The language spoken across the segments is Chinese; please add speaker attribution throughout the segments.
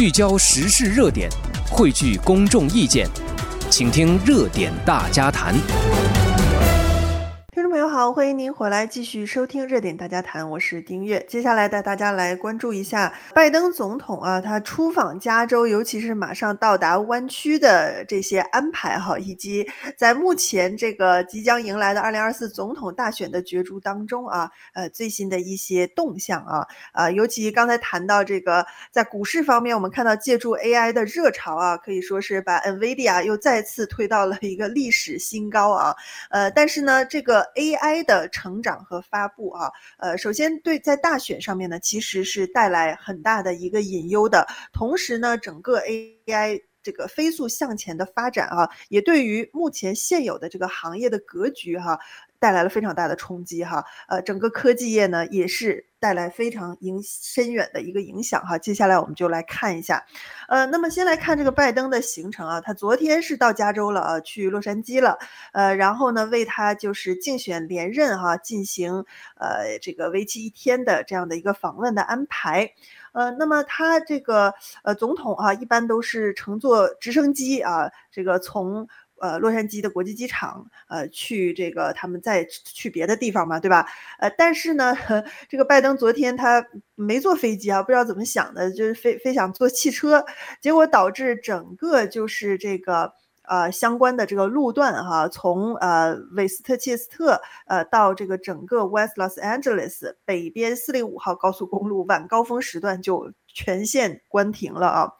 Speaker 1: 聚焦时事热点，汇聚公众意见，请听热点大家
Speaker 2: 谈。好，欢迎您回来继续收听热点大家谈，我是丁月。接下来带大家来关注一下拜登总统啊，他出访加州，尤其是马上到达湾区的这些安排哈，以及在目前这个即将迎来的二零二四总统大选的角逐当中啊，呃，最新的一些动向啊，啊，尤其刚才谈到这个在股市方面，我们看到借助 AI 的热潮啊，可以说是把 NVIDIA 又再次推到了一个历史新高啊，呃，但是呢，这个。AI AI 的成长和发布啊，呃，首先对在大选上面呢，其实是带来很大的一个隐忧的。同时呢，整个 AI 这个飞速向前的发展啊，也对于目前现有的这个行业的格局哈、带来了非常大的冲击哈，呃，整个科技业呢也是带来非常影深远的一个影响哈。接下来我们就来看一下，呃，那么先来看这个拜登的行程啊，他昨天是到加州了啊，去洛杉矶了，呃，然后呢为他就是竞选连任哈进行呃这个为期一天的这样的一个访问的安排，呃，那么他这个呃总统啊一般都是乘坐直升机啊，这个从。呃，洛杉矶的国际机场，呃，去这个他们再去别的地方嘛，对吧？呃，但是呢，这个拜登昨天他没坐飞机啊，不知道怎么想的，就是非非想坐汽车，结果导致整个就是这个呃相关的这个路段哈，从呃韦斯特切斯特呃到这个整个 West Los Angeles 北边四零五号高速公路晚高峰时段就全线关停了啊。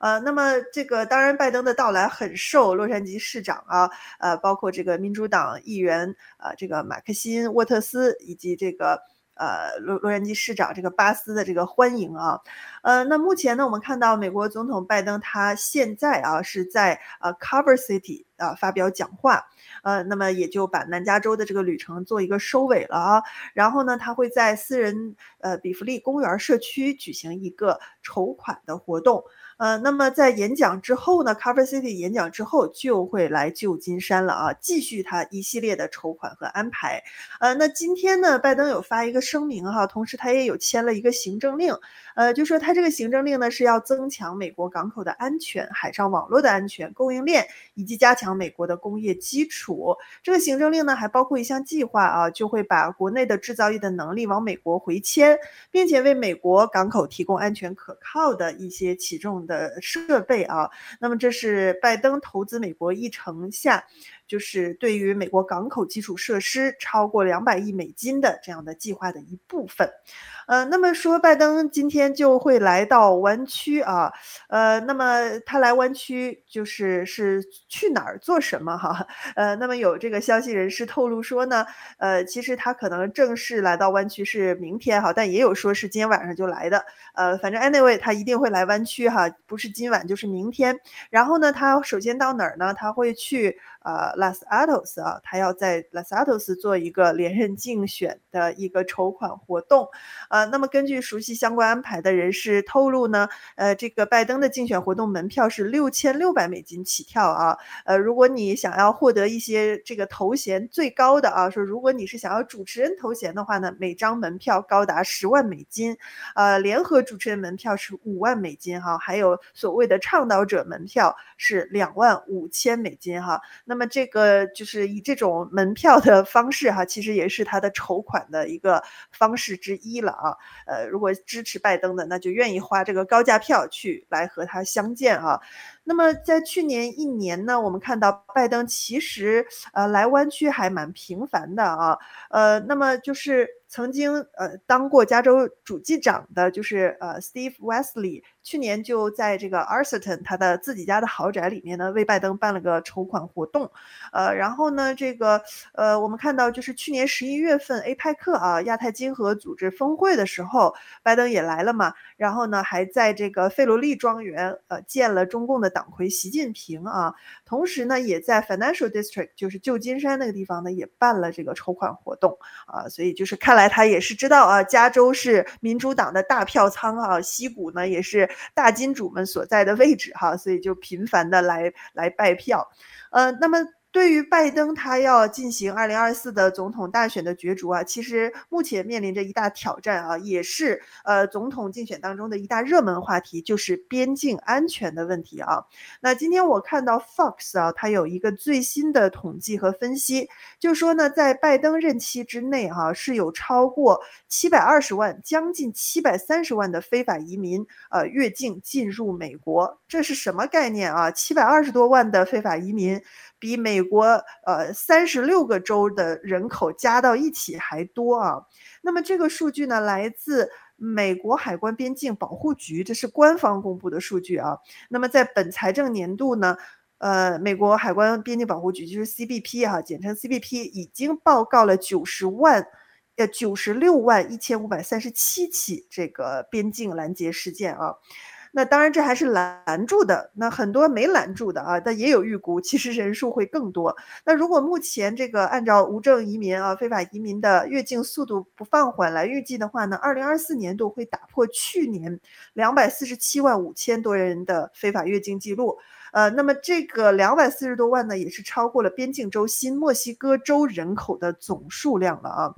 Speaker 2: 呃，那么这个当然，拜登的到来很受洛杉矶市长啊，呃，包括这个民主党议员、呃，这个马克辛沃特斯以及这个呃洛洛杉矶市长这个巴斯的这个欢迎啊，呃，那目前呢，我们看到美国总统拜登他现在啊是在呃 Cover City 啊发表讲话，呃，那么也就把南加州的这个旅程做一个收尾了啊，然后呢，他会在私人呃比弗利公园社区举行一个筹款的活动。呃，那么在演讲之后呢，Cover City 演讲之后就会来旧金山了啊，继续他一系列的筹款和安排。呃，那今天呢，拜登有发一个声明哈，同时他也有签了一个行政令，呃，就说他这个行政令呢是要增强美国港口的安全、海上网络的安全、供应链以及加强美国的工业基础。这个行政令呢还包括一项计划啊，就会把国内的制造业的能力往美国回迁，并且为美国港口提供安全可靠的一些起重的设备啊，那么这是拜登投资美国议程下，就是对于美国港口基础设施超过两百亿美金的这样的计划的一部分。呃，那么说拜登今天就会来到湾区啊，呃，那么他来湾区就是是去哪儿做什么哈？呃，那么有这个消息人士透露说呢，呃，其实他可能正式来到湾区是明天哈，但也有说是今天晚上就来的。呃，反正 anyway 他一定会来湾区哈，不是今晚就是明天。然后呢，他首先到哪儿呢？他会去。呃，Los Altos 啊，他要在 Los Altos 做一个连任竞选的一个筹款活动。呃，那么根据熟悉相关安排的人士透露呢，呃，这个拜登的竞选活动门票是六千六百美金起跳啊。呃，如果你想要获得一些这个头衔最高的啊，说如果你是想要主持人头衔的话呢，每张门票高达十万美金。呃，联合主持人门票是五万美金哈，还有所谓的倡导者门票是两万五千美金哈。那么那那么这个就是以这种门票的方式哈，其实也是他的筹款的一个方式之一了啊。呃，如果支持拜登的，那就愿意花这个高价票去来和他相见啊。那么在去年一年呢，我们看到拜登其实呃来湾区还蛮频繁的啊。呃，那么就是曾经呃当过加州主计长的，就是呃 Steve Wesley。去年就在这个 Arlington 他的自己家的豪宅里面呢，为拜登办了个筹款活动，呃，然后呢，这个呃，我们看到就是去年十一月份 APEC 啊亚太经合组织峰会的时候，拜登也来了嘛，然后呢，还在这个费罗利庄园呃见了中共的党魁习近平啊，同时呢，也在 Financial District 就是旧金山那个地方呢，也办了这个筹款活动啊，所以就是看来他也是知道啊，加州是民主党的大票仓啊，西谷呢也是。大金主们所在的位置哈，所以就频繁的来来拜票，呃，那么对于拜登，他要进行二零二四的总统大选的角逐啊，其实目前面临着一大挑战啊，也是呃总统竞选当中的一大热门话题，就是边境安全的问题啊。那今天我看到 Fox 啊，它有一个最新的统计和分析，就说呢，在拜登任期之内哈、啊，是有超过七百二十万，将近七百三十万的非法移民呃越境进入美国，这是什么概念啊？七百二十多万的非法移民。比美国呃三十六个州的人口加到一起还多啊！那么这个数据呢，来自美国海关边境保护局，这是官方公布的数据啊。那么在本财政年度呢，呃，美国海关边境保护局就是 CBP 哈、啊，简称 CBP，已经报告了九十万呃九十六万一千五百三十七起这个边境拦截事件啊。那当然，这还是拦住的。那很多没拦住的啊，但也有预估，其实人数会更多。那如果目前这个按照无证移民啊、非法移民的越境速度不放缓来预计的话呢，二零二四年度会打破去年两百四十七万五千多人的非法越境记录。呃，那么这个两百四十多万呢，也是超过了边境州新墨西哥州人口的总数量了啊。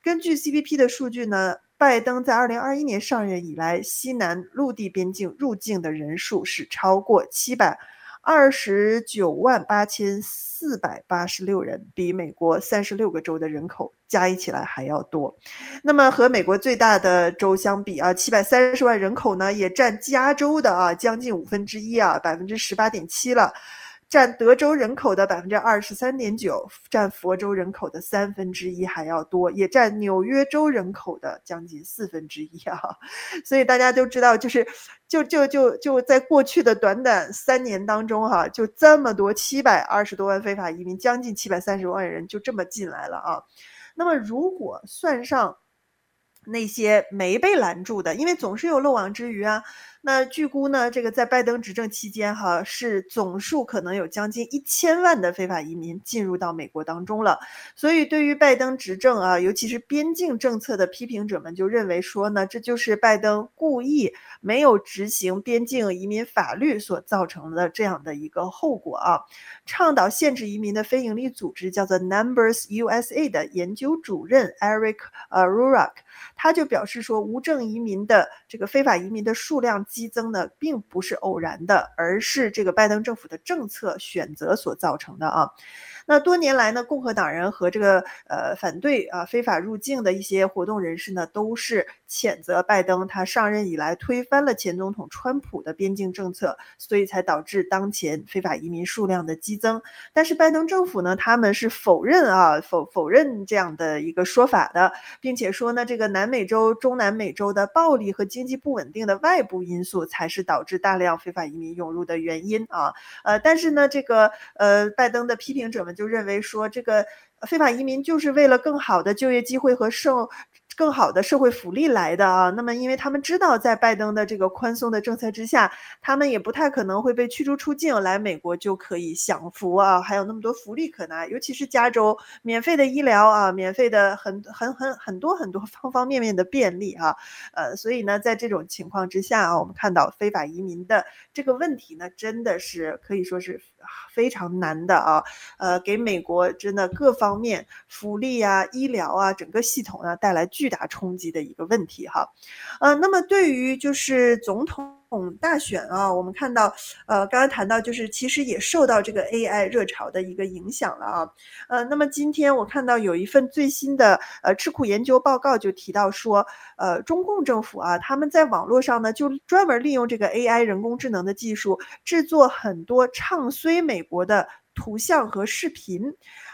Speaker 2: 根据 CBP 的数据呢。拜登在二零二一年上任以来，西南陆地边境入境的人数是超过七百二十九万八千四百八十六人，比美国三十六个州的人口加一起来还要多。那么和美国最大的州相比啊，七百三十万人口呢，也占加州的啊将近五分之一啊，百分之十八点七了。占德州人口的百分之二十三点九，占佛州人口的三分之一还要多，也占纽约州人口的将近四分之一啊！所以大家都知道，就是就就就就在过去的短短三年当中，哈，就这么多七百二十多万非法移民，将近七百三十万人就这么进来了啊！那么如果算上那些没被拦住的，因为总是有漏网之鱼啊。那据估呢，这个在拜登执政期间，哈，是总数可能有将近一千万的非法移民进入到美国当中了。所以，对于拜登执政啊，尤其是边境政策的批评者们就认为说呢，这就是拜登故意没有执行边境移民法律所造成的这样的一个后果啊。倡导限制移民的非营利组织叫做 Numbers USA 的研究主任 Eric 呃 Rurak，他就表示说，无证移民的这个非法移民的数量。激增呢，并不是偶然的，而是这个拜登政府的政策选择所造成的啊。那多年来呢，共和党人和这个呃反对啊非法入境的一些活动人士呢，都是谴责拜登他上任以来推翻了前总统川普的边境政策，所以才导致当前非法移民数量的激增。但是拜登政府呢，他们是否认啊否否认这样的一个说法的，并且说呢，这个南美洲、中南美洲的暴力和经济不稳定的外部因因素才是导致大量非法移民涌入的原因啊。呃，但是呢，这个呃拜登的批评者们。就认为说，这个非法移民就是为了更好的就业机会和受更好的社会福利来的啊。那么，因为他们知道，在拜登的这个宽松的政策之下，他们也不太可能会被驱逐出境，来美国就可以享福啊，还有那么多福利可拿，尤其是加州免费的医疗啊，免费的很很很很多很多 方方面面的便利啊。呃，所以呢，在这种情况之下啊，我们看到非法移民的这个问题呢，真的是可以说是。非常难的啊，呃，给美国真的各方面福利啊、医疗啊，整个系统啊带来巨大冲击的一个问题哈，呃，那么对于就是总统大选啊，我们看到，呃，刚刚谈到就是其实也受到这个 AI 热潮的一个影响了啊，呃，那么今天我看到有一份最新的呃智库研究报告就提到说，呃，中共政府啊，他们在网络上呢就专门利用这个 AI 人工智能的技术制作很多唱衰美国的图像和视频。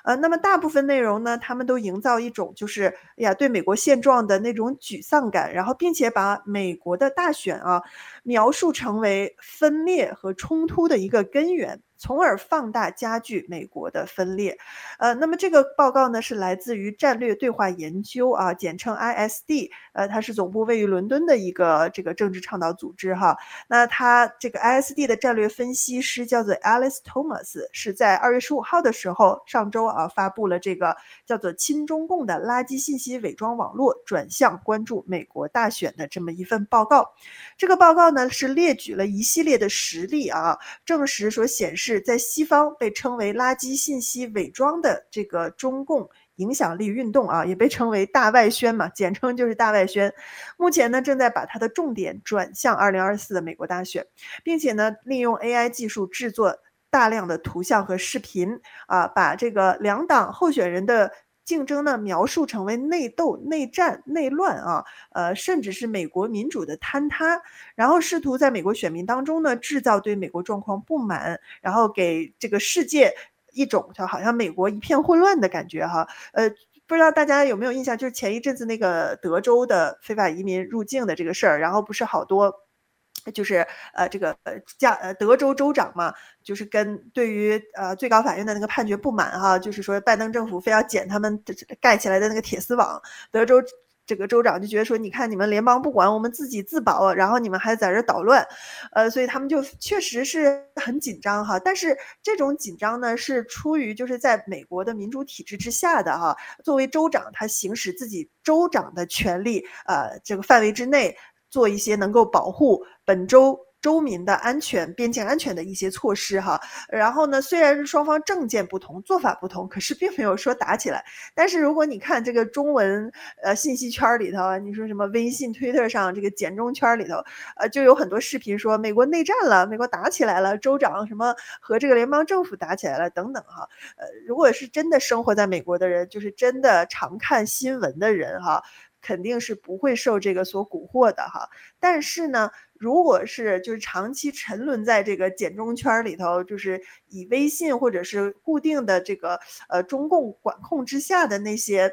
Speaker 2: 呃，那么大部分内容呢，他们都营造一种就是，哎呀，对美国现状的那种沮丧感，然后并且把美国的大选啊描述成为分裂和冲突的一个根源。从而放大加剧美国的分裂，呃，那么这个报告呢是来自于战略对话研究啊，简称 ISD，呃，它是总部位于伦敦的一个这个政治倡导组织哈。那它这个 ISD 的战略分析师叫做 Alice Thomas，是在二月十五号的时候，上周啊发布了这个叫做“亲中共的垃圾信息伪装网络转向关注美国大选”的这么一份报告。这个报告呢是列举了一系列的实例啊，证实所显示。是在西方被称为垃圾信息伪装的这个中共影响力运动啊，也被称为大外宣嘛，简称就是大外宣。目前呢，正在把它的重点转向二零二四的美国大选，并且呢，利用 AI 技术制作大量的图像和视频啊，把这个两党候选人的竞争呢描述成为内斗、内战、内乱啊，呃，甚至是美国民主的坍塌，然后试图在美国选民当中呢制造对美国状况不满，然后给这个世界。一种就好像美国一片混乱的感觉哈，呃，不知道大家有没有印象，就是前一阵子那个德州的非法移民入境的这个事儿，然后不是好多，就是呃这个呃加呃德州州长嘛，就是跟对于呃最高法院的那个判决不满哈，就是说拜登政府非要剪他们盖起来的那个铁丝网，德州。这个州长就觉得说，你看你们联邦不管，我们自己自保，然后你们还在这捣乱，呃，所以他们就确实是很紧张哈。但是这种紧张呢，是出于就是在美国的民主体制之下的哈。作为州长，他行使自己州长的权利，呃，这个范围之内做一些能够保护本州。州民的安全、边境安全的一些措施哈，然后呢，虽然是双方政见不同、做法不同，可是并没有说打起来。但是如果你看这个中文呃信息圈里头，你说什么微信、推特上这个简中圈里头，呃，就有很多视频说美国内战了，美国打起来了，州长什么和这个联邦政府打起来了等等哈。呃，如果是真的生活在美国的人，就是真的常看新闻的人哈，肯定是不会受这个所蛊惑的哈。但是呢。如果是就是长期沉沦在这个简中圈里头，就是以微信或者是固定的这个呃中共管控之下的那些。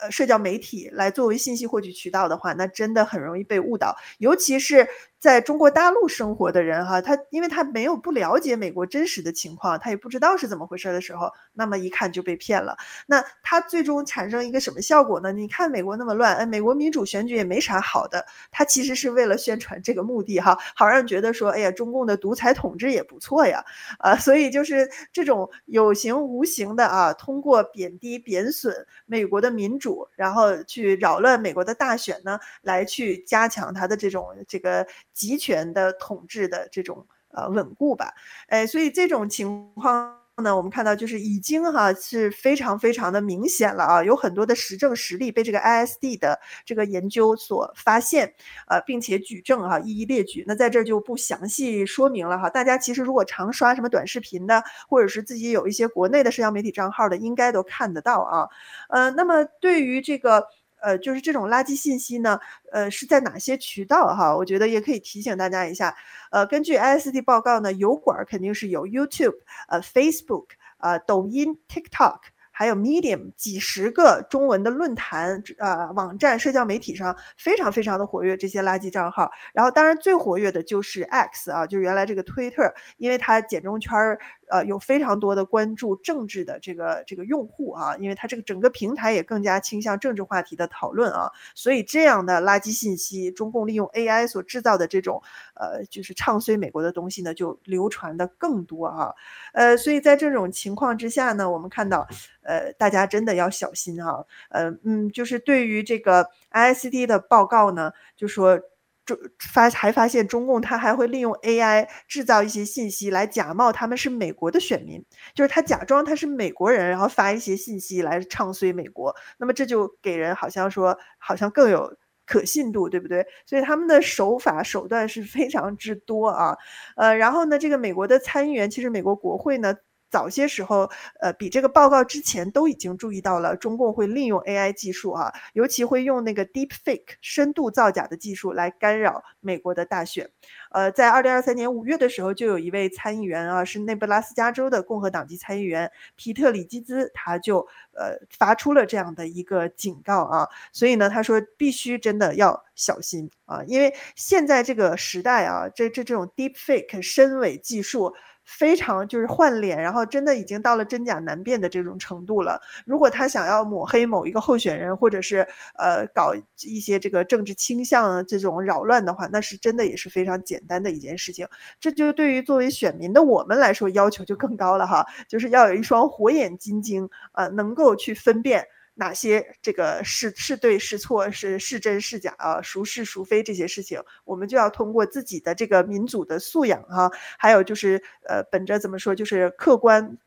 Speaker 2: 呃，社交媒体来作为信息获取渠道的话，那真的很容易被误导，尤其是在中国大陆生活的人哈，他因为他没有不了解美国真实的情况，他也不知道是怎么回事的时候，那么一看就被骗了。那他最终产生一个什么效果呢？你看美国那么乱，哎，美国民主选举也没啥好的，他其实是为了宣传这个目的哈，好让人觉得说，哎呀，中共的独裁统治也不错呀，啊，所以就是这种有形无形的啊，通过贬低贬损美国的民主。然后去扰乱美国的大选呢，来去加强他的这种这个集权的统治的这种呃稳固吧，哎，所以这种情况。呢，我们看到就是已经哈是非常非常的明显了啊，有很多的实证实例被这个 ISD 的这个研究所发现，呃，并且举证哈，一一列举。那在这就不详细说明了哈。大家其实如果常刷什么短视频的，或者是自己有一些国内的社交媒体账号的，应该都看得到啊。呃，那么对于这个。呃，就是这种垃圾信息呢，呃，是在哪些渠道哈？我觉得也可以提醒大家一下。呃，根据 ISD 报告呢，油管肯定是有 YouTube、呃 Facebook、呃抖音、TikTok。还有 Medium 几十个中文的论坛、呃、网站、社交媒体上非常非常的活跃，这些垃圾账号。然后当然最活跃的就是 X 啊，就原来这个 Twitter，因为它简中圈儿呃有非常多的关注政治的这个这个用户啊，因为它这个整个平台也更加倾向政治话题的讨论啊，所以这样的垃圾信息，中共利用 AI 所制造的这种呃就是唱衰美国的东西呢，就流传的更多啊，呃，所以在这种情况之下呢，我们看到。呃，大家真的要小心啊！呃，嗯，就是对于这个 ICD 的报告呢，就说中发还发现中共他还会利用 AI 制造一些信息来假冒他们是美国的选民，就是他假装他是美国人，然后发一些信息来唱衰美国。那么这就给人好像说好像更有可信度，对不对？所以他们的手法手段是非常之多啊。呃，然后呢，这个美国的参议员，其实美国国会呢。早些时候，呃，比这个报告之前都已经注意到了，中共会利用 AI 技术啊，尤其会用那个 Deepfake 深度造假的技术来干扰美国的大选。呃，在二零二三年五月的时候，就有一位参议员啊，是内布拉斯加州的共和党籍参议员皮特里基兹，他就呃发出了这样的一个警告啊，所以呢，他说必须真的要小心啊，因为现在这个时代啊，这这这种 Deepfake 深伪技术。非常就是换脸，然后真的已经到了真假难辨的这种程度了。如果他想要抹黑某一个候选人，或者是呃搞一些这个政治倾向这种扰乱的话，那是真的也是非常简单的一件事情。这就对于作为选民的我们来说，要求就更高了哈，就是要有一双火眼金睛，呃，能够去分辨哪些这个是是对是错，是是真是假啊，孰是孰非这些事情，我们就要通过自己的这个民主的素养哈、啊，还有就是呃，本着怎么说，就是客观。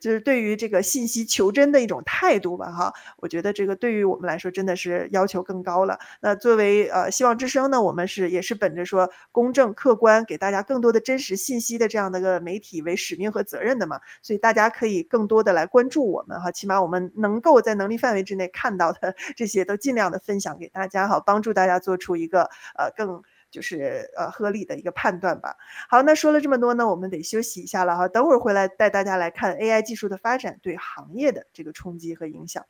Speaker 2: 就是对于这个信息求真的一种态度吧，哈，我觉得这个对于我们来说真的是要求更高了。那作为呃希望之声呢，我们是也是本着说公正客观，给大家更多的真实信息的这样的一个媒体为使命和责任的嘛，所以大家可以更多的来关注我们哈，起码我们能够在能力范围之内看到的 这些都尽量的分享给大家哈，帮助大家做出一个呃更。就是呃合理的一个判断吧。好，那说了这么多呢，我们得休息一下了哈。等会儿回来带大家来看 AI 技术的发展对行业的这个冲击和影响。